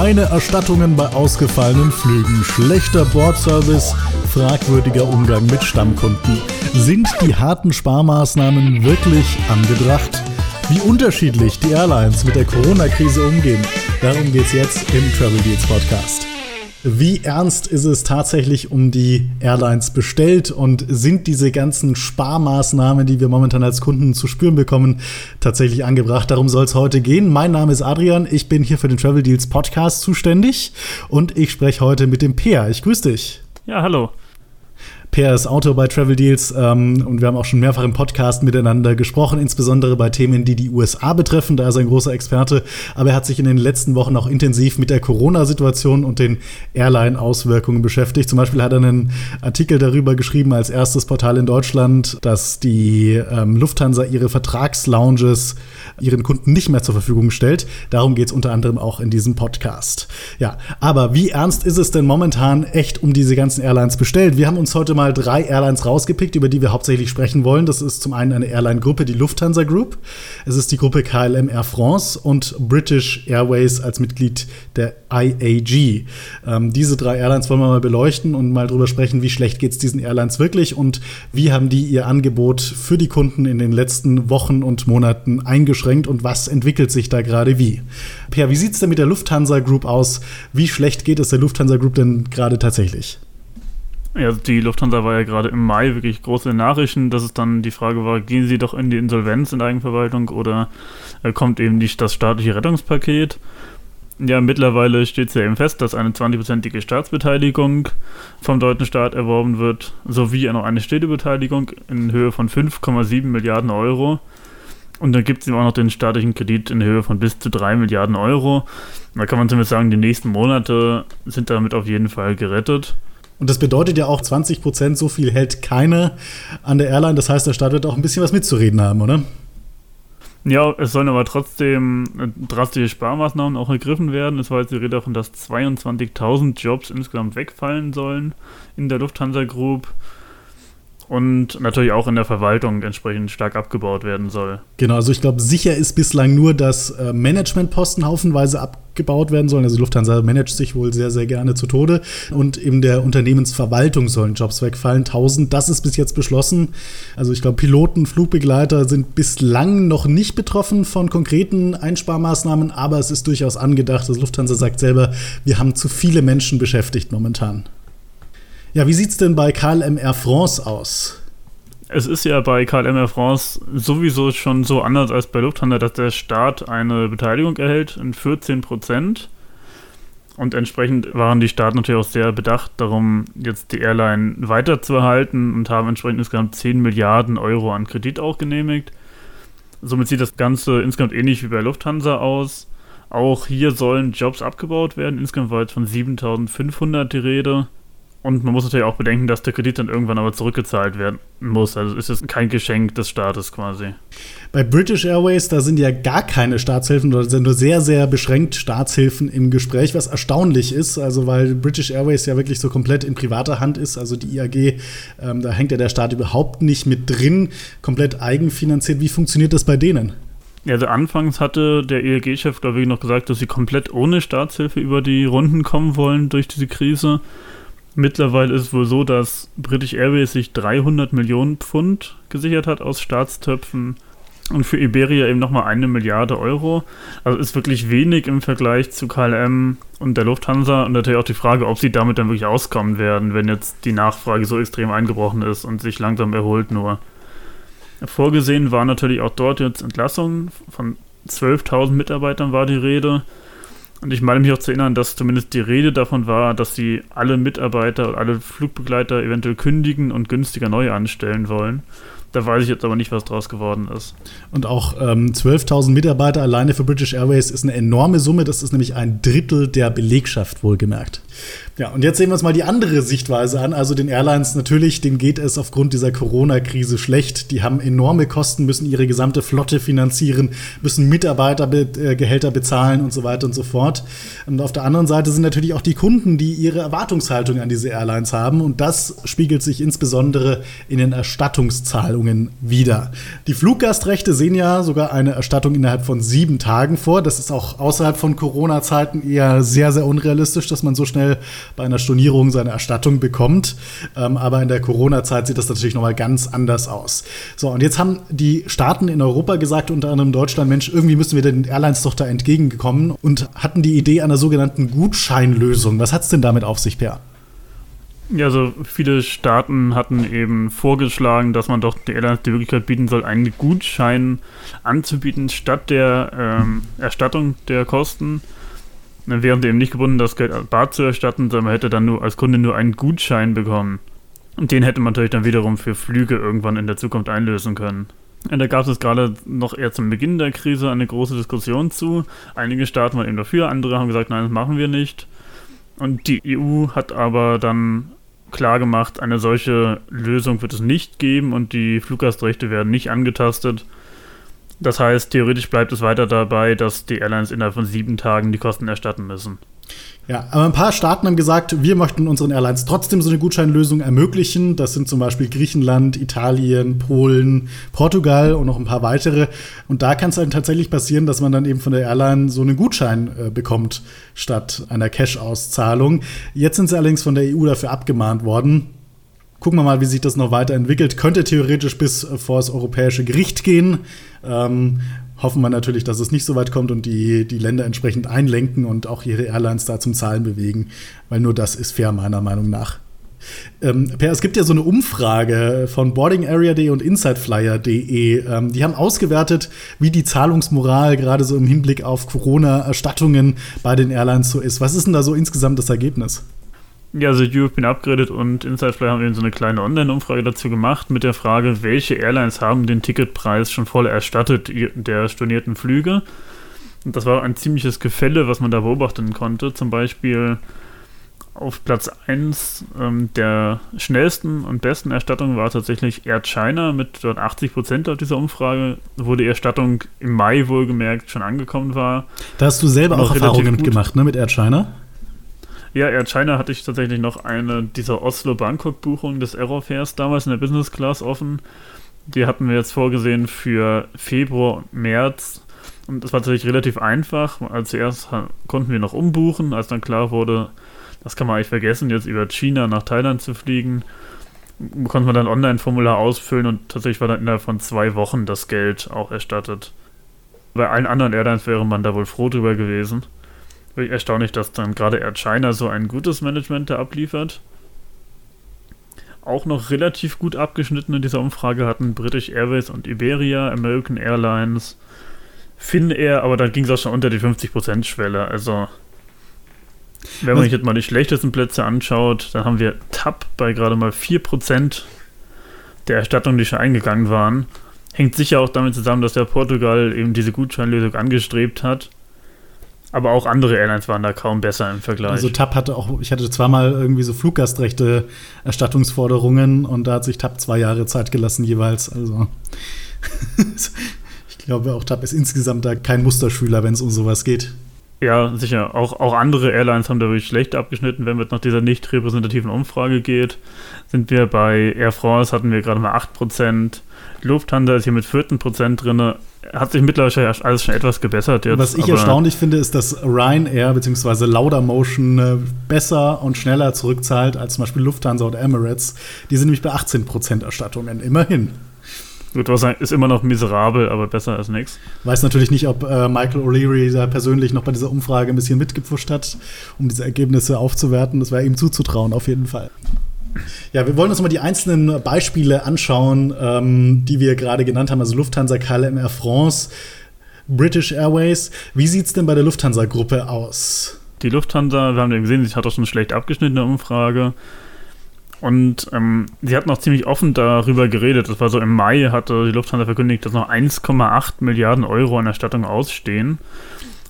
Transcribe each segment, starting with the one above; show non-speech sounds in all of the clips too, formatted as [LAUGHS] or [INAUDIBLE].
Keine Erstattungen bei ausgefallenen Flügen, schlechter Bordservice, fragwürdiger Umgang mit Stammkunden. Sind die harten Sparmaßnahmen wirklich angebracht? Wie unterschiedlich die Airlines mit der Corona-Krise umgehen, darum geht es jetzt im Travel Deals Podcast. Wie ernst ist es tatsächlich um die Airlines bestellt und sind diese ganzen Sparmaßnahmen, die wir momentan als Kunden zu spüren bekommen, tatsächlich angebracht? Darum soll es heute gehen. Mein Name ist Adrian, ich bin hier für den Travel Deals Podcast zuständig und ich spreche heute mit dem Peer. Ich grüße dich. Ja, hallo. Per ist Autor bei Travel Deals ähm, und wir haben auch schon mehrfach im Podcast miteinander gesprochen, insbesondere bei Themen, die die USA betreffen. Da ist er ein großer Experte, aber er hat sich in den letzten Wochen auch intensiv mit der Corona-Situation und den Airline-Auswirkungen beschäftigt. Zum Beispiel hat er einen Artikel darüber geschrieben als erstes Portal in Deutschland, dass die ähm, Lufthansa ihre Vertragslounges ihren Kunden nicht mehr zur Verfügung stellt. Darum geht es unter anderem auch in diesem Podcast. Ja, aber wie ernst ist es denn momentan echt um diese ganzen Airlines bestellt? Wir haben uns heute mal drei Airlines rausgepickt, über die wir hauptsächlich sprechen wollen. Das ist zum einen eine Airline-Gruppe, die Lufthansa Group. Es ist die Gruppe KLM Air France und British Airways als Mitglied der IAG. Ähm, diese drei Airlines wollen wir mal beleuchten und mal drüber sprechen, wie schlecht geht es diesen Airlines wirklich und wie haben die ihr Angebot für die Kunden in den letzten Wochen und Monaten eingeschränkt eingeschränkt und was entwickelt sich da gerade wie? Per, wie sieht es denn mit der Lufthansa Group aus? Wie schlecht geht es der Lufthansa Group denn gerade tatsächlich? Ja, die Lufthansa war ja gerade im Mai wirklich große Nachrichten, dass es dann die Frage war, gehen sie doch in die Insolvenz in Eigenverwaltung oder äh, kommt eben nicht das staatliche Rettungspaket? Ja, mittlerweile steht es ja eben fest, dass eine 20-prozentige Staatsbeteiligung vom deutschen Staat erworben wird, sowie noch eine Städtebeteiligung in Höhe von 5,7 Milliarden Euro. Und dann gibt es eben auch noch den staatlichen Kredit in Höhe von bis zu 3 Milliarden Euro. Da kann man zumindest sagen, die nächsten Monate sind damit auf jeden Fall gerettet. Und das bedeutet ja auch 20 Prozent, so viel hält keiner an der Airline. Das heißt, der Staat wird auch ein bisschen was mitzureden haben, oder? Ja, es sollen aber trotzdem drastische Sparmaßnahmen auch ergriffen werden. Es war jetzt die Rede davon, dass 22.000 Jobs insgesamt wegfallen sollen in der Lufthansa Group und natürlich auch in der Verwaltung entsprechend stark abgebaut werden soll. Genau, also ich glaube, sicher ist bislang nur, dass äh, Managementposten haufenweise abgebaut werden sollen. Also Lufthansa managt sich wohl sehr, sehr gerne zu Tode. Und in der Unternehmensverwaltung sollen Jobs wegfallen. 1000, das ist bis jetzt beschlossen. Also ich glaube, Piloten, Flugbegleiter sind bislang noch nicht betroffen von konkreten Einsparmaßnahmen, aber es ist durchaus angedacht. Das Lufthansa sagt selber, wir haben zu viele Menschen beschäftigt momentan. Ja, wie sieht es denn bei KLM Air France aus? Es ist ja bei KLM Air France sowieso schon so anders als bei Lufthansa, dass der Staat eine Beteiligung erhält in 14 Prozent. Und entsprechend waren die Staaten natürlich auch sehr bedacht darum, jetzt die Airline weiterzuerhalten und haben entsprechend insgesamt 10 Milliarden Euro an Kredit auch genehmigt. Somit sieht das Ganze insgesamt ähnlich wie bei Lufthansa aus. Auch hier sollen Jobs abgebaut werden. Insgesamt war jetzt von 7500 die Rede. Und man muss natürlich auch bedenken, dass der Kredit dann irgendwann aber zurückgezahlt werden muss. Also ist es kein Geschenk des Staates quasi. Bei British Airways, da sind ja gar keine Staatshilfen oder sind nur sehr, sehr beschränkt Staatshilfen im Gespräch, was erstaunlich ist. Also weil British Airways ja wirklich so komplett in privater Hand ist. Also die IAG, ähm, da hängt ja der Staat überhaupt nicht mit drin, komplett eigenfinanziert. Wie funktioniert das bei denen? Ja, also anfangs hatte der IAG-Chef, glaube ich, noch gesagt, dass sie komplett ohne Staatshilfe über die Runden kommen wollen durch diese Krise. Mittlerweile ist es wohl so, dass British Airways sich 300 Millionen Pfund gesichert hat aus Staatstöpfen und für Iberia eben nochmal eine Milliarde Euro. Also ist wirklich wenig im Vergleich zu KLM und der Lufthansa und natürlich auch die Frage, ob sie damit dann wirklich auskommen werden, wenn jetzt die Nachfrage so extrem eingebrochen ist und sich langsam erholt nur. Vorgesehen war natürlich auch dort jetzt Entlassungen von 12.000 Mitarbeitern war die Rede. Und ich meine mich auch zu erinnern, dass zumindest die Rede davon war, dass sie alle Mitarbeiter und alle Flugbegleiter eventuell kündigen und günstiger neu anstellen wollen. Da weiß ich jetzt aber nicht, was draus geworden ist. Und auch ähm, 12.000 Mitarbeiter alleine für British Airways ist eine enorme Summe. Das ist nämlich ein Drittel der Belegschaft, wohlgemerkt. Ja, und jetzt sehen wir uns mal die andere Sichtweise an. Also den Airlines natürlich, denen geht es aufgrund dieser Corona-Krise schlecht. Die haben enorme Kosten, müssen ihre gesamte Flotte finanzieren, müssen Mitarbeitergehälter äh, bezahlen und so weiter und so fort. Und auf der anderen Seite sind natürlich auch die Kunden, die ihre Erwartungshaltung an diese Airlines haben. Und das spiegelt sich insbesondere in den Erstattungszahlen Zahlungen wieder. Die Fluggastrechte sehen ja sogar eine Erstattung innerhalb von sieben Tagen vor. Das ist auch außerhalb von Corona-Zeiten eher sehr, sehr unrealistisch, dass man so schnell bei einer Stornierung seine Erstattung bekommt. Ähm, aber in der Corona-Zeit sieht das natürlich nochmal ganz anders aus. So, und jetzt haben die Staaten in Europa gesagt, unter anderem Deutschland, Mensch, irgendwie müssen wir den Airlines doch da entgegengekommen und hatten die Idee einer sogenannten Gutscheinlösung. Was hat es denn damit auf sich, Per? Ja, also viele Staaten hatten eben vorgeschlagen, dass man doch die Airlines die Möglichkeit bieten soll, einen Gutschein anzubieten statt der ähm, Erstattung der Kosten. Dann wären sie eben nicht gebunden, das Geld bar zu erstatten, sondern man hätte dann nur als Kunde nur einen Gutschein bekommen. Und den hätte man natürlich dann wiederum für Flüge irgendwann in der Zukunft einlösen können. Und da gab es gerade noch eher zum Beginn der Krise eine große Diskussion zu. Einige Staaten waren eben dafür, andere haben gesagt, nein, das machen wir nicht. Und die EU hat aber dann klargemacht, eine solche Lösung wird es nicht geben und die Fluggastrechte werden nicht angetastet. Das heißt, theoretisch bleibt es weiter dabei, dass die Airlines innerhalb von sieben Tagen die Kosten erstatten müssen. Ja, aber ein paar Staaten haben gesagt, wir möchten unseren Airlines trotzdem so eine Gutscheinlösung ermöglichen. Das sind zum Beispiel Griechenland, Italien, Polen, Portugal und noch ein paar weitere. Und da kann es dann tatsächlich passieren, dass man dann eben von der Airline so einen Gutschein äh, bekommt, statt einer Cash-Auszahlung. Jetzt sind sie allerdings von der EU dafür abgemahnt worden. Gucken wir mal, wie sich das noch weiterentwickelt. Könnte theoretisch bis äh, vor das Europäische Gericht gehen. Ähm, hoffen wir natürlich, dass es nicht so weit kommt und die, die Länder entsprechend einlenken und auch ihre Airlines da zum Zahlen bewegen, weil nur das ist fair, meiner Meinung nach. Ähm, per, es gibt ja so eine Umfrage von boardingarea.de und insideflyer.de. Ähm, die haben ausgewertet, wie die Zahlungsmoral gerade so im Hinblick auf Corona-Erstattungen bei den Airlines so ist. Was ist denn da so insgesamt das Ergebnis? Ja, also You've been upgraded und Insidefly haben eben so eine kleine Online-Umfrage dazu gemacht mit der Frage, welche Airlines haben den Ticketpreis schon voll erstattet der stornierten Flüge. Und das war ein ziemliches Gefälle, was man da beobachten konnte. Zum Beispiel auf Platz 1 ähm, der schnellsten und besten Erstattung war tatsächlich Air China mit dort 80 Prozent auf dieser Umfrage, wo die Erstattung im Mai wohlgemerkt schon angekommen war. Da hast du selber auch Erfahrungen mitgemacht, ne, mit Air China? Ja, Air China hatte ich tatsächlich noch eine dieser Oslo-Bangkok-Buchungen des Aerofairs damals in der Business Class offen. Die hatten wir jetzt vorgesehen für Februar und März. Und das war tatsächlich relativ einfach. Also zuerst konnten wir noch umbuchen, als dann klar wurde, das kann man eigentlich vergessen, jetzt über China nach Thailand zu fliegen. Konnte man dann Online-Formular ausfüllen und tatsächlich war dann innerhalb von zwei Wochen das Geld auch erstattet. Bei allen anderen Airlines wäre man da wohl froh drüber gewesen. Erstaunlich, dass dann gerade Air China so ein gutes Management da abliefert. Auch noch relativ gut abgeschnitten in dieser Umfrage hatten British Airways und Iberia, American Airlines, Finnair, aber da ging es auch schon unter die 50%-Schwelle. Also, wenn man sich jetzt mal die schlechtesten Plätze anschaut, dann haben wir TAP bei gerade mal 4% der Erstattungen, die schon eingegangen waren. Hängt sicher auch damit zusammen, dass der Portugal eben diese Gutscheinlösung angestrebt hat. Aber auch andere Airlines waren da kaum besser im Vergleich. Also TAP hatte auch, ich hatte zweimal irgendwie so Fluggastrechte Erstattungsforderungen und da hat sich TAP zwei Jahre Zeit gelassen jeweils. Also [LAUGHS] ich glaube auch TAP ist insgesamt da kein Musterschüler, wenn es um sowas geht. Ja, sicher. Auch, auch andere Airlines haben da wirklich schlecht abgeschnitten. Wenn es nach dieser nicht repräsentativen Umfrage geht, sind wir bei Air France, hatten wir gerade mal 8%. Lufthansa ist hier mit 14% drin hat sich mittlerweile alles schon etwas gebessert jetzt. Was ich erstaunlich finde, ist, dass Ryanair bzw. Laudamotion äh, besser und schneller zurückzahlt als zum Beispiel Lufthansa oder Emirates. Die sind nämlich bei 18% Erstattungen, immerhin. Gut, was ist immer noch miserabel, aber besser als nichts. Weiß natürlich nicht, ob äh, Michael O'Leary da persönlich noch bei dieser Umfrage ein bisschen mitgepfuscht hat, um diese Ergebnisse aufzuwerten. Das wäre ihm zuzutrauen, auf jeden Fall. Ja, wir wollen uns mal die einzelnen Beispiele anschauen, ähm, die wir gerade genannt haben, also Lufthansa, KLM, Air France, British Airways. Wie sieht es denn bei der Lufthansa-Gruppe aus? Die Lufthansa, wir haben ja gesehen, sie hat auch schon schlecht abgeschnittene Umfrage. Und ähm, sie hat noch ziemlich offen darüber geredet. Das war so im Mai, hatte die Lufthansa verkündigt, dass noch 1,8 Milliarden Euro an Erstattung ausstehen.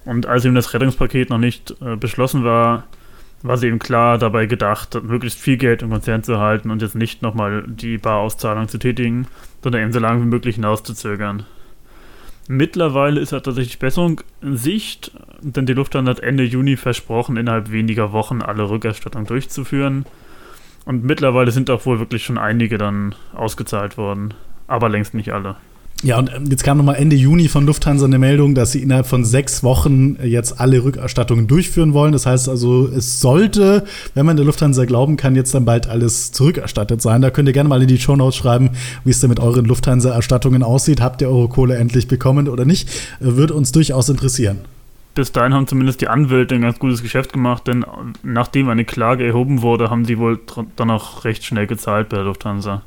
Und als eben das Rettungspaket noch nicht äh, beschlossen war, war sie eben klar dabei gedacht, möglichst viel Geld im Konzern zu halten und jetzt nicht nochmal die Barauszahlung zu tätigen, sondern eben so lange wie möglich hinauszuzögern. Mittlerweile ist tatsächlich Besserung in Sicht, denn die Lufthansa hat Ende Juni versprochen, innerhalb weniger Wochen alle Rückerstattungen durchzuführen. Und mittlerweile sind auch wohl wirklich schon einige dann ausgezahlt worden. aber längst nicht alle. Ja, und ähm, jetzt kam nochmal Ende Juni von Lufthansa eine Meldung, dass sie innerhalb von sechs Wochen jetzt alle Rückerstattungen durchführen wollen. Das heißt also, es sollte, wenn man der Lufthansa glauben kann, jetzt dann bald alles zurückerstattet sein. Da könnt ihr gerne mal in die Show Notes schreiben, wie es denn mit euren Lufthansa-Erstattungen aussieht. Habt ihr eure Kohle endlich bekommen oder nicht? Würde uns durchaus interessieren. Bis dahin haben zumindest die Anwälte ein ganz gutes Geschäft gemacht, denn nachdem eine Klage erhoben wurde, haben sie wohl dann auch recht schnell gezahlt bei der Lufthansa.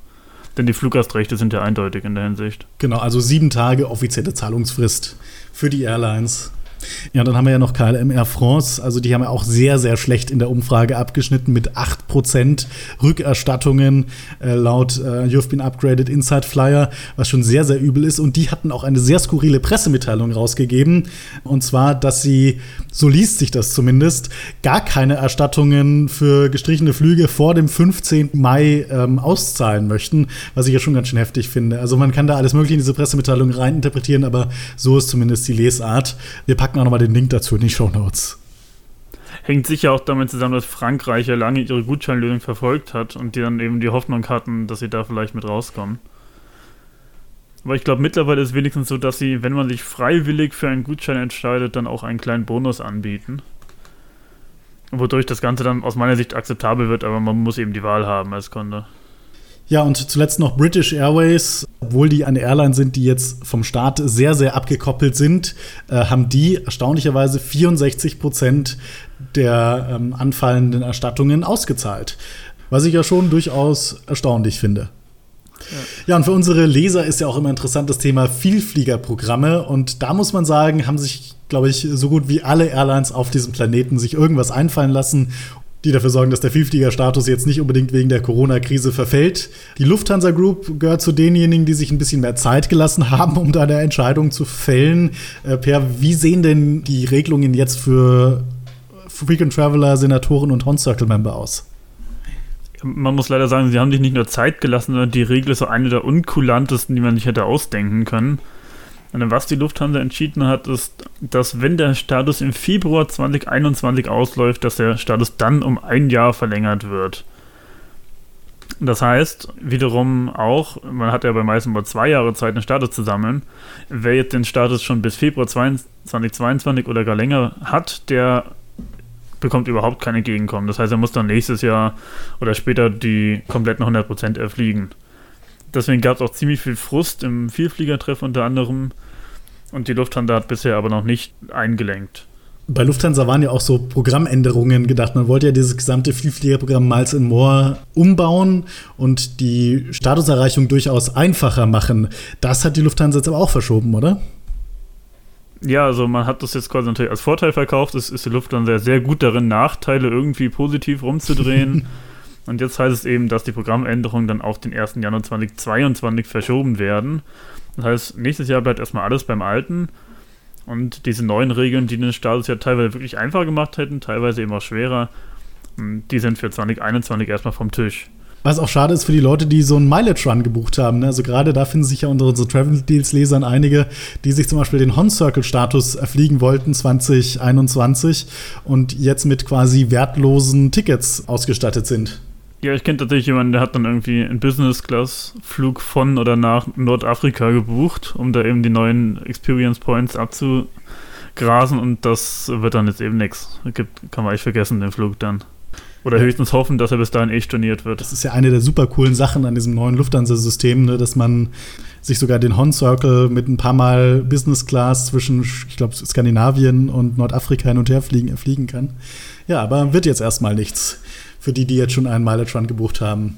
Denn die Fluggastrechte sind ja eindeutig in der Hinsicht. Genau, also sieben Tage offizielle Zahlungsfrist für die Airlines. Ja, dann haben wir ja noch KLM Air France. Also die haben ja auch sehr, sehr schlecht in der Umfrage abgeschnitten mit 8% Rückerstattungen äh, laut äh, You've Been Upgraded Inside Flyer, was schon sehr, sehr übel ist. Und die hatten auch eine sehr skurrile Pressemitteilung rausgegeben. Und zwar, dass sie, so liest sich das zumindest, gar keine Erstattungen für gestrichene Flüge vor dem 15. Mai ähm, auszahlen möchten, was ich ja schon ganz schön heftig finde. Also man kann da alles Mögliche in diese Pressemitteilung reininterpretieren, aber so ist zumindest die Lesart. Wir packen packen auch nochmal den Link dazu in die Show Notes. Hängt sicher auch damit zusammen, dass Frankreich ja lange ihre Gutscheinlösung verfolgt hat und die dann eben die Hoffnung hatten, dass sie da vielleicht mit rauskommen. Aber ich glaube, mittlerweile ist es wenigstens so, dass sie, wenn man sich freiwillig für einen Gutschein entscheidet, dann auch einen kleinen Bonus anbieten. Wodurch das Ganze dann aus meiner Sicht akzeptabel wird, aber man muss eben die Wahl haben als Kunde. Ja, und zuletzt noch British Airways. Obwohl die eine Airline sind, die jetzt vom Staat sehr, sehr abgekoppelt sind, äh, haben die erstaunlicherweise 64 Prozent der ähm, anfallenden Erstattungen ausgezahlt. Was ich ja schon durchaus erstaunlich finde. Ja. ja, und für unsere Leser ist ja auch immer interessant das Thema Vielfliegerprogramme. Und da muss man sagen, haben sich, glaube ich, so gut wie alle Airlines auf diesem Planeten sich irgendwas einfallen lassen, die dafür sorgen, dass der Vielfliegerstatus jetzt nicht unbedingt wegen der Corona-Krise verfällt. Die Lufthansa Group gehört zu denjenigen, die sich ein bisschen mehr Zeit gelassen haben, um da eine Entscheidung zu fällen. Äh, per, wie sehen denn die Regelungen jetzt für Frequent Traveler, Senatoren und Horn-Circle-Member aus? Man muss leider sagen, sie haben sich nicht nur Zeit gelassen, sondern die Regel ist so eine der unkulantesten, die man sich hätte ausdenken können. Was die Lufthansa entschieden hat, ist, dass wenn der Status im Februar 2021 ausläuft, dass der Status dann um ein Jahr verlängert wird. Das heißt, wiederum auch, man hat ja bei meisten nur zwei Jahre Zeit, einen Status zu sammeln. Wer jetzt den Status schon bis Februar 2022 oder gar länger hat, der bekommt überhaupt keine Entgegenkommen. Das heißt, er muss dann nächstes Jahr oder später die kompletten 100% erfliegen. Deswegen gab es auch ziemlich viel Frust im Vielfliegertreff unter anderem. Und die Lufthansa hat bisher aber noch nicht eingelenkt. Bei Lufthansa waren ja auch so Programmänderungen gedacht. Man wollte ja dieses gesamte Vielfliegerprogramm Miles and More umbauen und die Statuserreichung durchaus einfacher machen. Das hat die Lufthansa jetzt aber auch verschoben, oder? Ja, also man hat das jetzt quasi natürlich als Vorteil verkauft. Es ist die Lufthansa sehr gut darin, Nachteile irgendwie positiv rumzudrehen. [LAUGHS] Und jetzt heißt es eben, dass die Programmänderungen dann auf den 1. Januar 2022 verschoben werden. Das heißt, nächstes Jahr bleibt erstmal alles beim Alten. Und diese neuen Regeln, die den Status ja teilweise wirklich einfacher gemacht hätten, teilweise eben auch schwerer, hm, die sind für 2021 erstmal vom Tisch. Was auch schade ist für die Leute, die so einen Mileage-Run gebucht haben. Ne? Also gerade da finden sich ja unter unseren Travel-Deals-Lesern einige, die sich zum Beispiel den Hon-Circle-Status erfliegen wollten 2021 und jetzt mit quasi wertlosen Tickets ausgestattet sind. Ja, ich kenne tatsächlich jemanden, der hat dann irgendwie einen Business-Class-Flug von oder nach Nordafrika gebucht, um da eben die neuen Experience Points abzugrasen und das wird dann jetzt eben nichts. Kann man eigentlich vergessen, den Flug dann. Oder ja. höchstens hoffen, dass er bis dahin eh storniert wird. Das ist ja eine der super coolen Sachen an diesem neuen Lufthansa-System, ne, dass man sich sogar den Hon Circle mit ein paar Mal Business Class zwischen, ich glaube, Skandinavien und Nordafrika hin und her fliegen, fliegen kann. Ja, aber wird jetzt erstmal nichts für die, die jetzt schon einen Mileage Run gebucht haben.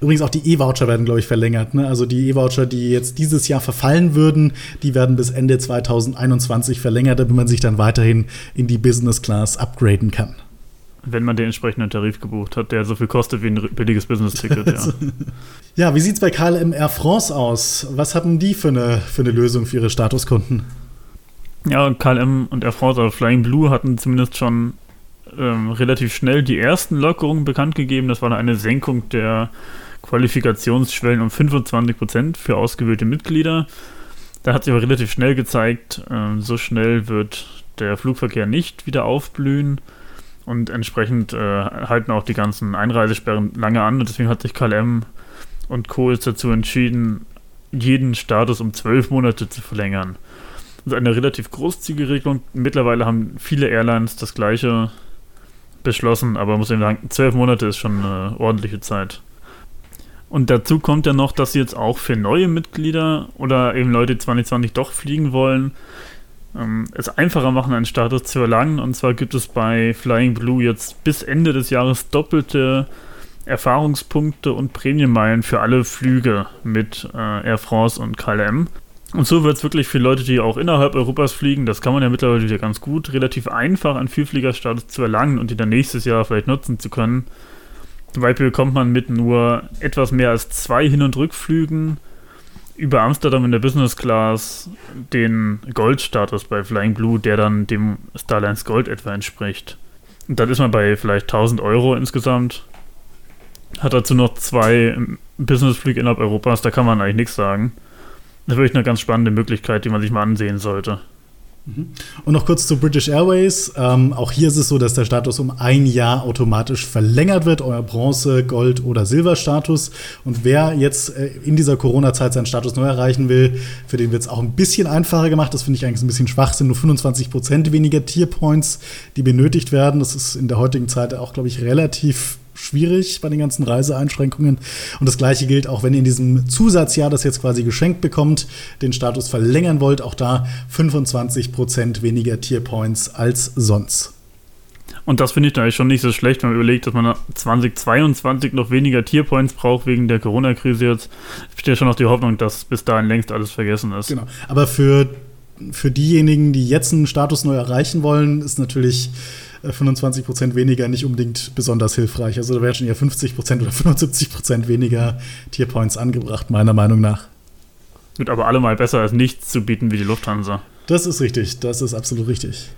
Übrigens auch die E-Voucher werden, glaube ich, verlängert. Ne? Also die E-Voucher, die jetzt dieses Jahr verfallen würden, die werden bis Ende 2021 verlängert, damit man sich dann weiterhin in die Business Class upgraden kann. Wenn man den entsprechenden Tarif gebucht hat, der so viel kostet wie ein billiges Business-Ticket, ja. [LAUGHS] ja, wie sieht es bei KLM Air France aus? Was hatten die für eine, für eine Lösung für ihre Statuskunden? Ja, KLM und Air France, also Flying Blue, hatten zumindest schon ähm, relativ schnell die ersten Lockerungen bekannt gegeben. Das war eine Senkung der Qualifikationsschwellen um 25 Prozent für ausgewählte Mitglieder. Da hat sich aber relativ schnell gezeigt, äh, so schnell wird der Flugverkehr nicht wieder aufblühen und entsprechend äh, halten auch die ganzen Einreisesperren lange an und deswegen hat sich KLM und Co. ist dazu entschieden, jeden Status um zwölf Monate zu verlängern. Das ist eine relativ großzügige Regelung. Mittlerweile haben viele Airlines das gleiche beschlossen, aber muss ich sagen, zwölf Monate ist schon eine ordentliche Zeit. Und dazu kommt ja noch, dass sie jetzt auch für neue Mitglieder oder eben Leute, die 2020 doch fliegen wollen, ähm, es einfacher machen, einen Status zu erlangen. Und zwar gibt es bei Flying Blue jetzt bis Ende des Jahres doppelte Erfahrungspunkte und Prämienmeilen für alle Flüge mit äh, Air France und KLM. Und so wird es wirklich für Leute, die auch innerhalb Europas fliegen, das kann man ja mittlerweile wieder ganz gut, relativ einfach einen Vielfliegerstatus zu erlangen und die dann nächstes Jahr vielleicht nutzen zu können. Zum Beispiel bekommt man mit nur etwas mehr als zwei Hin- und Rückflügen über Amsterdam in der Business Class den Goldstatus bei Flying Blue, der dann dem Starlines Gold etwa entspricht. Und dann ist man bei vielleicht 1000 Euro insgesamt. Hat dazu noch zwei Businessflüge innerhalb Europas, da kann man eigentlich nichts sagen. Das ist wirklich eine ganz spannende Möglichkeit, die man sich mal ansehen sollte. Mhm. Und noch kurz zu British Airways. Ähm, auch hier ist es so, dass der Status um ein Jahr automatisch verlängert wird, euer Bronze-, Gold- oder Silberstatus. Und wer jetzt äh, in dieser Corona-Zeit seinen Status neu erreichen will, für den wird es auch ein bisschen einfacher gemacht. Das finde ich eigentlich ein bisschen schwach, sind nur 25 Prozent weniger Tierpoints, die benötigt werden. Das ist in der heutigen Zeit auch, glaube ich, relativ schwierig bei den ganzen Reiseeinschränkungen. Und das gleiche gilt auch, wenn ihr in diesem Zusatzjahr, das jetzt quasi geschenkt bekommt, den Status verlängern wollt, auch da 25% weniger Tierpoints als sonst. Und das finde ich da eigentlich schon nicht so schlecht, wenn man überlegt, dass man 2022 noch weniger Tierpoints braucht wegen der Corona-Krise jetzt. Ich besteht ja schon noch die Hoffnung, dass bis dahin längst alles vergessen ist. Genau. Aber für, für diejenigen, die jetzt einen Status neu erreichen wollen, ist natürlich 25 Prozent weniger nicht unbedingt besonders hilfreich. Also da wären schon eher 50 Prozent oder 75 Prozent weniger Tierpoints angebracht, meiner Meinung nach. Wird aber allemal besser als nichts zu bieten wie die Lufthansa. Das ist richtig, das ist absolut richtig.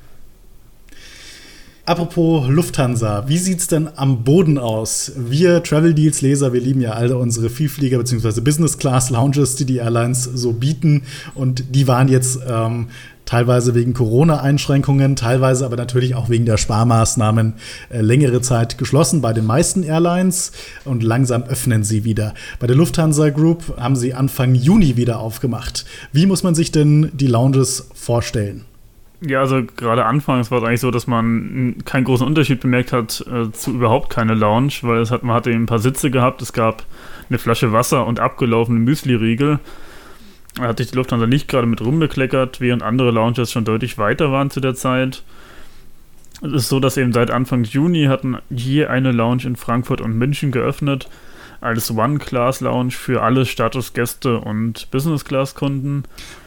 Apropos Lufthansa, wie sieht es denn am Boden aus? Wir Travel Deals Leser, wir lieben ja alle unsere Vielflieger bzw. Business Class Lounges, die die Airlines so bieten und die waren jetzt ähm, teilweise wegen Corona-Einschränkungen, teilweise aber natürlich auch wegen der Sparmaßnahmen äh, längere Zeit geschlossen bei den meisten Airlines und langsam öffnen sie wieder. Bei der Lufthansa Group haben sie Anfang Juni wieder aufgemacht. Wie muss man sich denn die Lounges vorstellen? Ja, also gerade anfangs war es eigentlich so, dass man keinen großen Unterschied bemerkt hat äh, zu überhaupt keine Lounge, weil es hat, man hatte ein paar Sitze gehabt, es gab eine Flasche Wasser und abgelaufene Müsli-Riegel. Da hat sich die Lufthansa nicht gerade mit rumbekleckert, während andere Lounges schon deutlich weiter waren zu der Zeit. Es ist so, dass eben seit Anfang Juni hatten je eine Lounge in Frankfurt und München geöffnet, als One-Class-Lounge für alle Statusgäste und Business-Class-Kunden.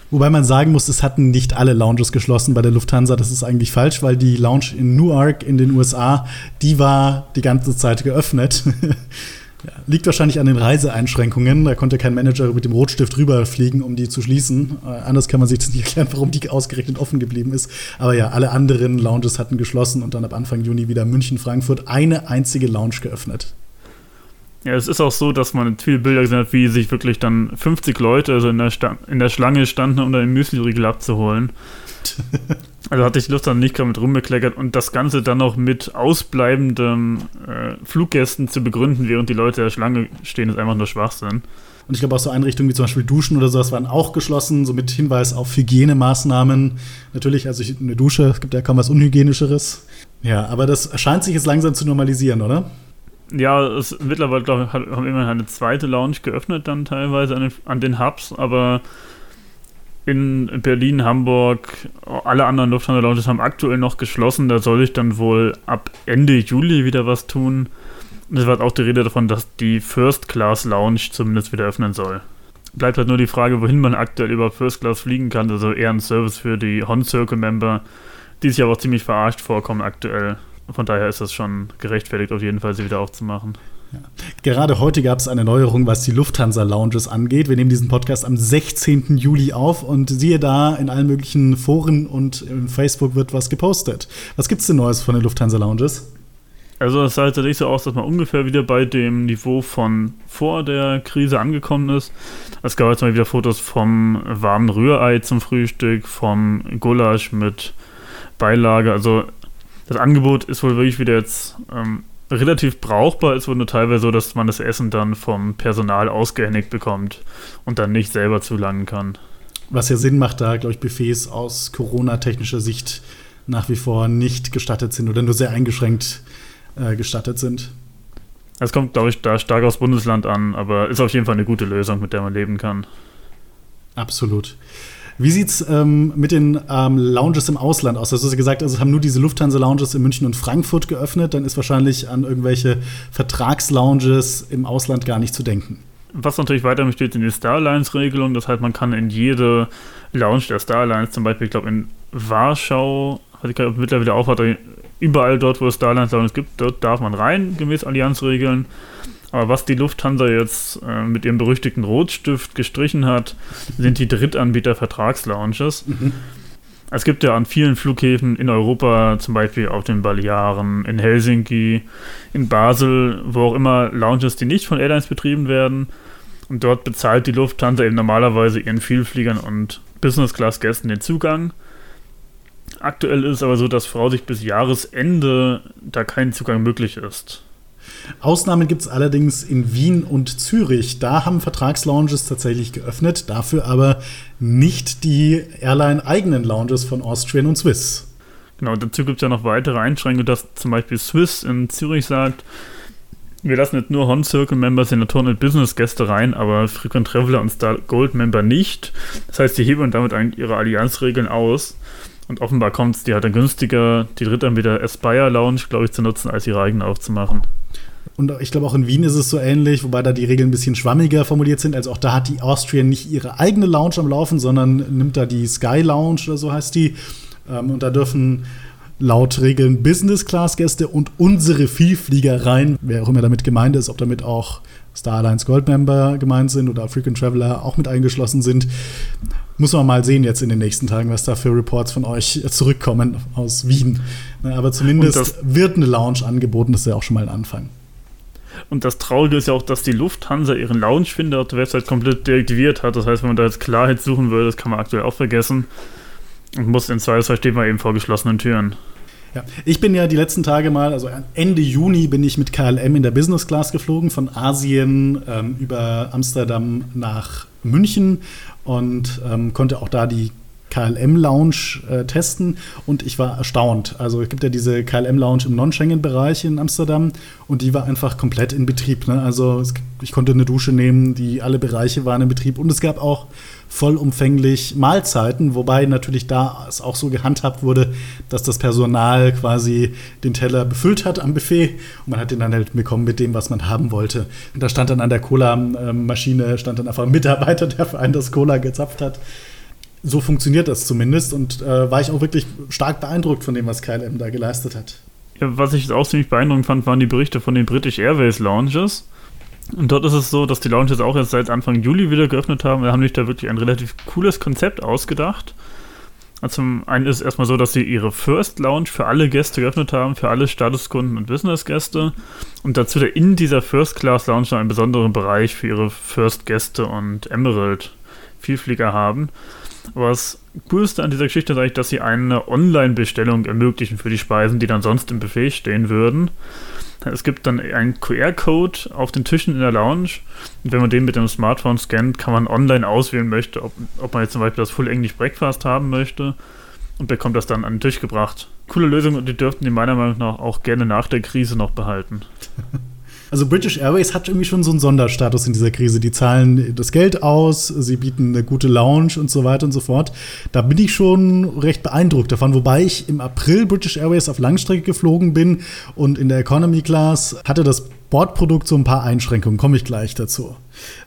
Wobei man sagen muss, es hatten nicht alle Lounges geschlossen bei der Lufthansa. Das ist eigentlich falsch, weil die Lounge in Newark in den USA, die war die ganze Zeit geöffnet. [LAUGHS] Ja, liegt wahrscheinlich an den Reiseeinschränkungen. Da konnte kein Manager mit dem Rotstift rüberfliegen, um die zu schließen. Äh, anders kann man sich das nicht [LAUGHS] erklären, warum die ausgerechnet offen geblieben ist. Aber ja, alle anderen Lounges hatten geschlossen und dann ab Anfang Juni wieder München, Frankfurt eine einzige Lounge geöffnet. Ja, es ist auch so, dass man viele Bilder gesehen hat, wie sich wirklich dann 50 Leute also in der, Sta in der Schlange standen, um da den Müsli-Riegel abzuholen. [LAUGHS] Also hatte ich die Lufthansa nicht gerade mit rumbekleckert und das Ganze dann noch mit ausbleibenden äh, Fluggästen zu begründen, während die Leute in der Schlange stehen, ist einfach nur Schwachsinn. Und ich glaube auch so Einrichtungen wie zum Beispiel Duschen oder sowas waren auch geschlossen, so mit Hinweis auf Hygienemaßnahmen. Natürlich, also eine Dusche, es gibt ja kaum was Unhygienischeres. Ja, aber das scheint sich jetzt langsam zu normalisieren, oder? Ja, es, mittlerweile glaub, ich, haben immerhin eine zweite Lounge geöffnet dann teilweise an den, an den Hubs, aber in Berlin, Hamburg, alle anderen Lufthansa-Lounges haben aktuell noch geschlossen. Da soll ich dann wohl ab Ende Juli wieder was tun. Es war auch die Rede davon, dass die First Class Lounge zumindest wieder öffnen soll. Bleibt halt nur die Frage, wohin man aktuell über First Class fliegen kann. Also eher ein Service für die Hon Circle Member, die sich aber auch ziemlich verarscht vorkommen aktuell. Von daher ist das schon gerechtfertigt, auf jeden Fall sie wieder aufzumachen. Ja. Gerade heute gab es eine Neuerung, was die Lufthansa-Lounges angeht. Wir nehmen diesen Podcast am 16. Juli auf und siehe da, in allen möglichen Foren und in Facebook wird was gepostet. Was gibt es denn Neues von den Lufthansa-Lounges? Also es sah tatsächlich so aus, dass man ungefähr wieder bei dem Niveau von vor der Krise angekommen ist. Es gab jetzt mal wieder Fotos vom warmen Rührei zum Frühstück, vom Gulasch mit Beilage. Also das Angebot ist wohl wirklich wieder jetzt ähm, relativ brauchbar ist, wohl nur teilweise so, dass man das Essen dann vom Personal ausgehändigt bekommt und dann nicht selber zulangen kann. Was ja Sinn macht, da, glaube ich, Buffets aus Corona-technischer Sicht nach wie vor nicht gestattet sind oder nur sehr eingeschränkt äh, gestattet sind. Es kommt, glaube ich, da stark aufs Bundesland an, aber ist auf jeden Fall eine gute Lösung, mit der man leben kann. Absolut. Wie sieht es ähm, mit den ähm, Lounges im Ausland aus? Du hast gesagt, also haben nur diese Lufthansa-Lounges in München und Frankfurt geöffnet. Dann ist wahrscheinlich an irgendwelche Vertragslounges im Ausland gar nicht zu denken. Was natürlich weiter besteht, sind die Starlines-Regelungen. Das heißt, man kann in jede Lounge der Starlines, zum Beispiel, ich glaube, in Warschau, also ich glaube, mittlerweile auch überall dort, wo es Starlines Lounges gibt, dort darf man rein, gemäß Allianzregeln. Aber was die Lufthansa jetzt äh, mit ihrem berüchtigten Rotstift gestrichen hat, sind die Drittanbieter-Vertragslounges. Mhm. Es gibt ja an vielen Flughäfen in Europa, zum Beispiel auf den Balearen, in Helsinki, in Basel, wo auch immer Lounges, die nicht von Airlines betrieben werden. Und dort bezahlt die Lufthansa eben normalerweise ihren Vielfliegern und Business-Class-Gästen den Zugang. Aktuell ist es aber so, dass voraussichtlich bis Jahresende da kein Zugang möglich ist. Ausnahmen gibt es allerdings in Wien und Zürich. Da haben Vertragslounges tatsächlich geöffnet, dafür aber nicht die Airline-eigenen Lounges von Austrian und Swiss. Genau, dazu gibt es ja noch weitere Einschränkungen, dass zum Beispiel Swiss in Zürich sagt, wir lassen jetzt nur Hon Circle Member, Senatoren und Business Gäste rein, aber Frequent Traveler und Star Gold Member nicht. Das heißt, die hebeln damit eigentlich ihre Allianzregeln aus. Und offenbar kommt es dir halt dann günstiger, die Drittanbieter Aspire Lounge, glaube ich, zu nutzen, als ihre eigene aufzumachen. Und ich glaube, auch in Wien ist es so ähnlich, wobei da die Regeln ein bisschen schwammiger formuliert sind. Also auch da hat die Austrian nicht ihre eigene Lounge am Laufen, sondern nimmt da die Sky Lounge oder so heißt die. Ähm, und da dürfen laut Regeln Business-Class-Gäste und unsere Vielflieger rein, wer auch immer damit gemeint ist, ob damit auch Star Alliance Gold Member gemeint sind oder Frequent Traveler auch mit eingeschlossen sind. Muss man mal sehen jetzt in den nächsten Tagen, was da für Reports von euch zurückkommen aus Wien. Aber zumindest wird eine Lounge angeboten, das ist ja auch schon mal ein Anfang. Und das Traurige ist ja auch, dass die Lufthansa ihren Launchfinder auf der Website komplett deaktiviert hat. Das heißt, wenn man da jetzt Klarheit suchen würde, das kann man aktuell auch vergessen. Und muss in Zweifelsfall steht man eben vor geschlossenen Türen. Ja. Ich bin ja die letzten Tage mal, also Ende Juni bin ich mit KLM in der Business Class geflogen, von Asien ähm, über Amsterdam nach München und ähm, konnte auch da die KLM-Lounge äh, testen und ich war erstaunt. Also es gibt ja diese KLM-Lounge im Non-Schengen-Bereich in Amsterdam und die war einfach komplett in Betrieb. Ne? Also es, ich konnte eine Dusche nehmen, die alle Bereiche waren in Betrieb und es gab auch vollumfänglich Mahlzeiten, wobei natürlich da es auch so gehandhabt wurde, dass das Personal quasi den Teller befüllt hat am Buffet und man hat den dann halt bekommen mit dem, was man haben wollte. Und da stand dann an der Cola-Maschine, stand dann einfach ein Mitarbeiter, der für einen das Cola gezapft hat so funktioniert das zumindest und äh, war ich auch wirklich stark beeindruckt von dem, was KLM da geleistet hat. Ja, was ich auch ziemlich beeindruckend fand, waren die Berichte von den British Airways Lounges. Und dort ist es so, dass die Lounges auch erst seit Anfang Juli wieder geöffnet haben. Wir haben sich da wirklich ein relativ cooles Konzept ausgedacht. Also zum einen ist es erstmal so, dass sie ihre First Lounge für alle Gäste geöffnet haben, für alle Statuskunden und Business-Gäste. Und dazu in dieser First Class Lounge einen besonderen Bereich für ihre First-Gäste und Emerald Vielflieger haben. Aber das Coolste an dieser Geschichte ist eigentlich, dass sie eine Online-Bestellung ermöglichen für die Speisen, die dann sonst im Buffet stehen würden. Es gibt dann einen QR-Code auf den Tischen in der Lounge. Und wenn man den mit dem Smartphone scannt, kann man online auswählen möchte, ob, ob man jetzt zum Beispiel das Full English Breakfast haben möchte und bekommt das dann an den Tisch gebracht. Coole Lösung und die dürften die meiner Meinung nach auch gerne nach der Krise noch behalten. [LAUGHS] Also British Airways hat irgendwie schon so einen Sonderstatus in dieser Krise. Die zahlen das Geld aus, sie bieten eine gute Lounge und so weiter und so fort. Da bin ich schon recht beeindruckt davon, wobei ich im April British Airways auf Langstrecke geflogen bin und in der Economy Class hatte das Bordprodukt so ein paar Einschränkungen, komme ich gleich dazu.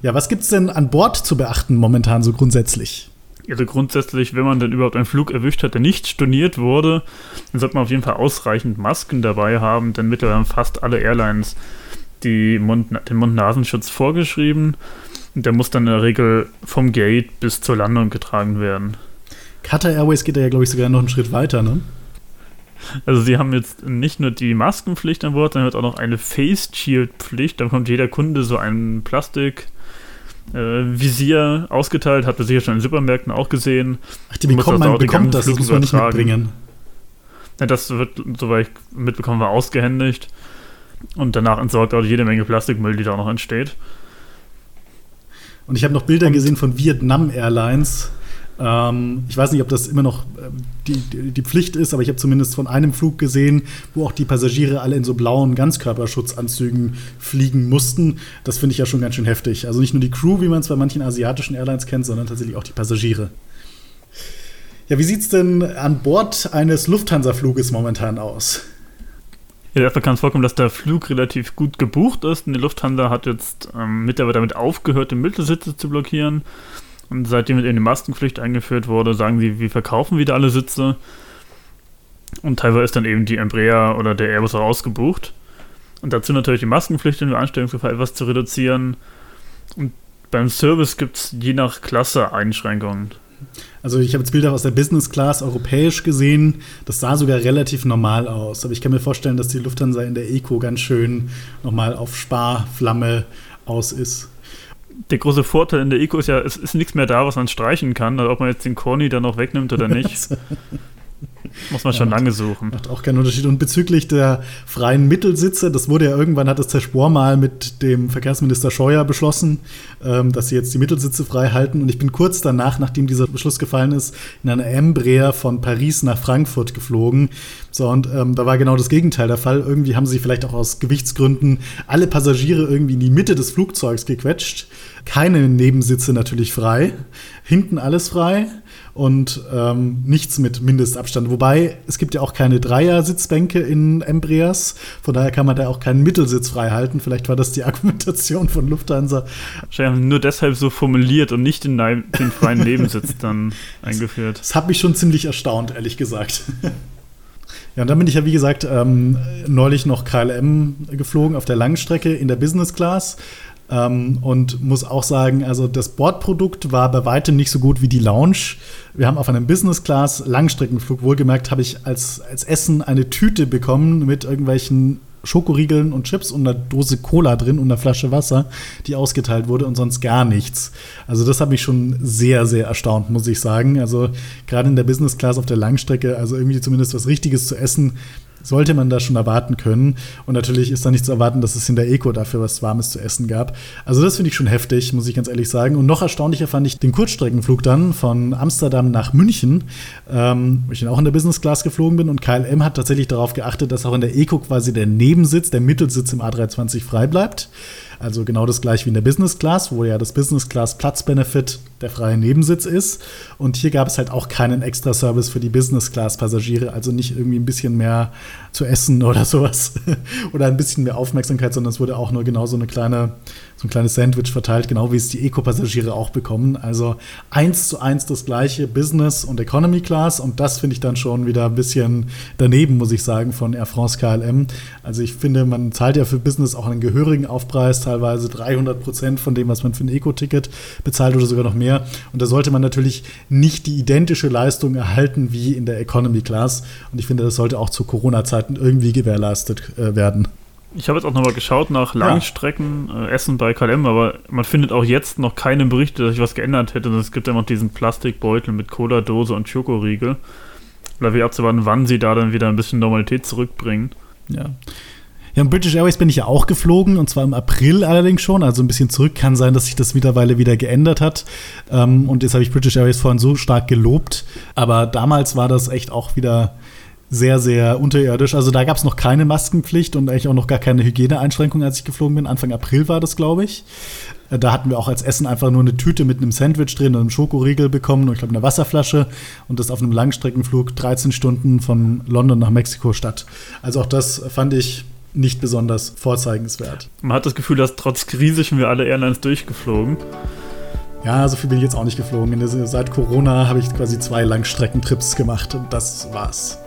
Ja, was gibt es denn an Bord zu beachten momentan so grundsätzlich? Also grundsätzlich, wenn man denn überhaupt einen Flug erwischt hat, der nicht storniert wurde, dann sollte man auf jeden Fall ausreichend Masken dabei haben, denn mittlerweile haben fast alle Airlines die Mund, den Mund-Nasenschutz vorgeschrieben. Und der muss dann in der Regel vom Gate bis zur Landung getragen werden. Qatar Airways geht ja, glaube ich, sogar noch einen Schritt weiter, ne? Also sie haben jetzt nicht nur die Maskenpflicht an Bord, sondern hat auch noch eine Face Shield Pflicht. Da bekommt jeder Kunde so ein Plastik äh, Visier ausgeteilt, hat man sicher schon in Supermärkten auch gesehen. Ach, die bekommt man bekommt das, das muss man nicht mitbringen. Ja, das wird, soweit ich mitbekommen war, ausgehändigt. Und danach entsorgt auch jede Menge Plastikmüll, die da noch entsteht. Und ich habe noch Bilder gesehen von Vietnam Airlines. Ähm, ich weiß nicht, ob das immer noch äh, die, die Pflicht ist, aber ich habe zumindest von einem Flug gesehen, wo auch die Passagiere alle in so blauen Ganzkörperschutzanzügen fliegen mussten. Das finde ich ja schon ganz schön heftig. Also nicht nur die Crew, wie man es bei manchen asiatischen Airlines kennt, sondern tatsächlich auch die Passagiere. Ja, wie sieht es denn an Bord eines Lufthansa-Fluges momentan aus? Ja, dafür kann es vorkommen, dass der Flug relativ gut gebucht ist. Und die Lufthansa hat jetzt ähm, mittlerweile damit aufgehört, den Mittelsitze zu blockieren. Und seitdem eben die Maskenpflicht eingeführt wurde, sagen sie, wir verkaufen wieder alle Sitze. Und teilweise ist dann eben die Embraer oder der Airbus auch ausgebucht. Und dazu natürlich die Maskenpflicht in der Anstellungsgefahr etwas zu reduzieren. Und beim Service gibt es je nach Klasse Einschränkungen. Also ich habe jetzt Bilder aus der Business Class europäisch gesehen. Das sah sogar relativ normal aus. Aber ich kann mir vorstellen, dass die Lufthansa in der Eco ganz schön nochmal auf Sparflamme aus ist. Der große Vorteil in der Eco ist ja, es ist nichts mehr da, was man streichen kann. Also ob man jetzt den Corny dann noch wegnimmt oder nicht. [LAUGHS] Muss man schon ja, lange suchen. Macht auch keinen Unterschied. Und bezüglich der freien Mittelsitze, das wurde ja irgendwann, hat das Zerspor mal mit dem Verkehrsminister Scheuer beschlossen, ähm, dass sie jetzt die Mittelsitze frei halten. Und ich bin kurz danach, nachdem dieser Beschluss gefallen ist, in einer Embraer von Paris nach Frankfurt geflogen. So, und ähm, da war genau das Gegenteil der Fall. Irgendwie haben sie vielleicht auch aus Gewichtsgründen alle Passagiere irgendwie in die Mitte des Flugzeugs gequetscht. Keine Nebensitze natürlich frei. Hinten alles frei und ähm, nichts mit Mindestabstand. Wobei es gibt ja auch keine Dreier-Sitzbänke in Embraers, von daher kann man da auch keinen Mittelsitz frei halten. Vielleicht war das die [LAUGHS] Argumentation von Lufthansa. Wahrscheinlich haben sie nur deshalb so formuliert und nicht den, den freien [LAUGHS] Nebensitz dann eingeführt. Das, das hat mich schon ziemlich erstaunt, ehrlich gesagt. [LAUGHS] Ja, und dann bin ich ja, wie gesagt, ähm, neulich noch KLM geflogen auf der Langstrecke in der Business Class. Ähm, und muss auch sagen, also das Bordprodukt war bei weitem nicht so gut wie die Lounge. Wir haben auf einem Business Class Langstreckenflug wohlgemerkt, habe ich als, als Essen eine Tüte bekommen mit irgendwelchen Schokoriegeln und Chips und einer Dose Cola drin und einer Flasche Wasser, die ausgeteilt wurde und sonst gar nichts. Also das hat mich schon sehr, sehr erstaunt, muss ich sagen. Also gerade in der Business Class auf der Langstrecke, also irgendwie zumindest was Richtiges zu essen, sollte man da schon erwarten können. Und natürlich ist da nicht zu erwarten, dass es in der Eco dafür was Warmes zu essen gab. Also das finde ich schon heftig, muss ich ganz ehrlich sagen. Und noch erstaunlicher fand ich den Kurzstreckenflug dann von Amsterdam nach München, ähm, wo ich dann auch in der Business Class geflogen bin. Und KLM hat tatsächlich darauf geachtet, dass auch in der Eco quasi der Nebensitz, der Mittelsitz im A320 frei bleibt. Also genau das gleiche wie in der Business Class, wo ja das Business Class Platzbenefit der freie Nebensitz ist. Und hier gab es halt auch keinen extra Service für die Business Class Passagiere, also nicht irgendwie ein bisschen mehr zu essen oder sowas [LAUGHS] oder ein bisschen mehr Aufmerksamkeit, sondern es wurde auch nur genau so eine kleine so ein kleines Sandwich verteilt, genau wie es die Eco-Passagiere auch bekommen. Also eins zu eins das gleiche Business und Economy Class und das finde ich dann schon wieder ein bisschen daneben, muss ich sagen, von Air France KLM. Also ich finde, man zahlt ja für Business auch einen gehörigen Aufpreis, teilweise 300 Prozent von dem, was man für ein Eco-Ticket bezahlt oder sogar noch mehr. Und da sollte man natürlich nicht die identische Leistung erhalten wie in der Economy Class. Und ich finde, das sollte auch zu Corona-Zeiten irgendwie gewährleistet äh, werden. Ich habe jetzt auch nochmal geschaut nach Langstrecken ja. äh, Essen bei KLM, aber man findet auch jetzt noch keine Berichte, dass sich was geändert hätte. Es gibt immer noch diesen Plastikbeutel mit Cola-Dose und Schokoriegel. Bleibe ich abzuwarten, wann sie da dann wieder ein bisschen Normalität zurückbringen. Ja. Ja, und British Airways bin ich ja auch geflogen, und zwar im April allerdings schon, also ein bisschen zurück. Kann sein, dass sich das mittlerweile wieder geändert hat. Ähm, und jetzt habe ich British Airways vorhin so stark gelobt. Aber damals war das echt auch wieder sehr, sehr unterirdisch. Also da gab es noch keine Maskenpflicht und eigentlich auch noch gar keine Hygieneeinschränkungen, als ich geflogen bin. Anfang April war das, glaube ich. Äh, da hatten wir auch als Essen einfach nur eine Tüte mit einem Sandwich drin und einem Schokoriegel bekommen und ich glaube eine Wasserflasche und das auf einem Langstreckenflug 13 Stunden von London nach Mexiko-Stadt. Also auch das fand ich nicht besonders vorzeigenswert. Man hat das Gefühl, dass trotz Krise schon wir alle Airlines durchgeflogen. Ja, so viel bin ich jetzt auch nicht geflogen. Seit Corona habe ich quasi zwei Langstreckentrips gemacht und das war's.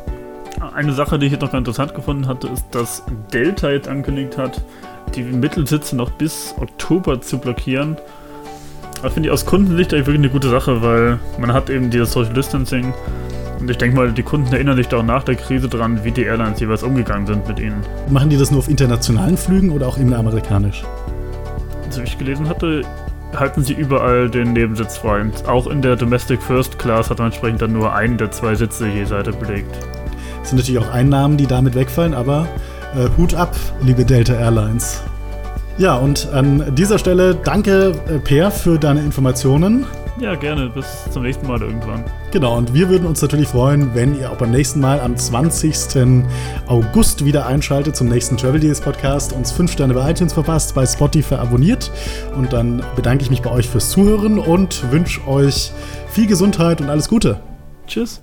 Eine Sache, die ich jetzt noch interessant gefunden hatte, ist, dass Delta jetzt angekündigt hat, die Mittelsitze noch bis Oktober zu blockieren. Das finde ich aus Kundensicht eigentlich wirklich eine gute Sache, weil man hat eben dieses Social Distancing. Und ich denke mal, die Kunden erinnern sich auch nach der Krise dran, wie die Airlines jeweils umgegangen sind mit ihnen. Machen die das nur auf internationalen Flügen oder auch immer amerikanisch? Also wie ich gelesen hatte, halten sie überall den Nebensitz frei. Und auch in der Domestic First Class hat man entsprechend dann nur einen der zwei Sitze je Seite belegt. Es sind natürlich auch Einnahmen, die damit wegfallen, aber Äh, Hut ab, liebe Delta Airlines. Ja, und an dieser Stelle danke, äh, Per, für deine Informationen. Ja, gerne. Bis zum nächsten Mal irgendwann. Genau, und wir würden uns natürlich freuen, wenn ihr auch beim nächsten Mal am 20. August wieder einschaltet zum nächsten Travel Deals Podcast, uns 5 Sterne bei iTunes verpasst, bei Spotify abonniert. Und dann bedanke ich mich bei euch fürs Zuhören und wünsche euch viel Gesundheit und alles Gute. Tschüss.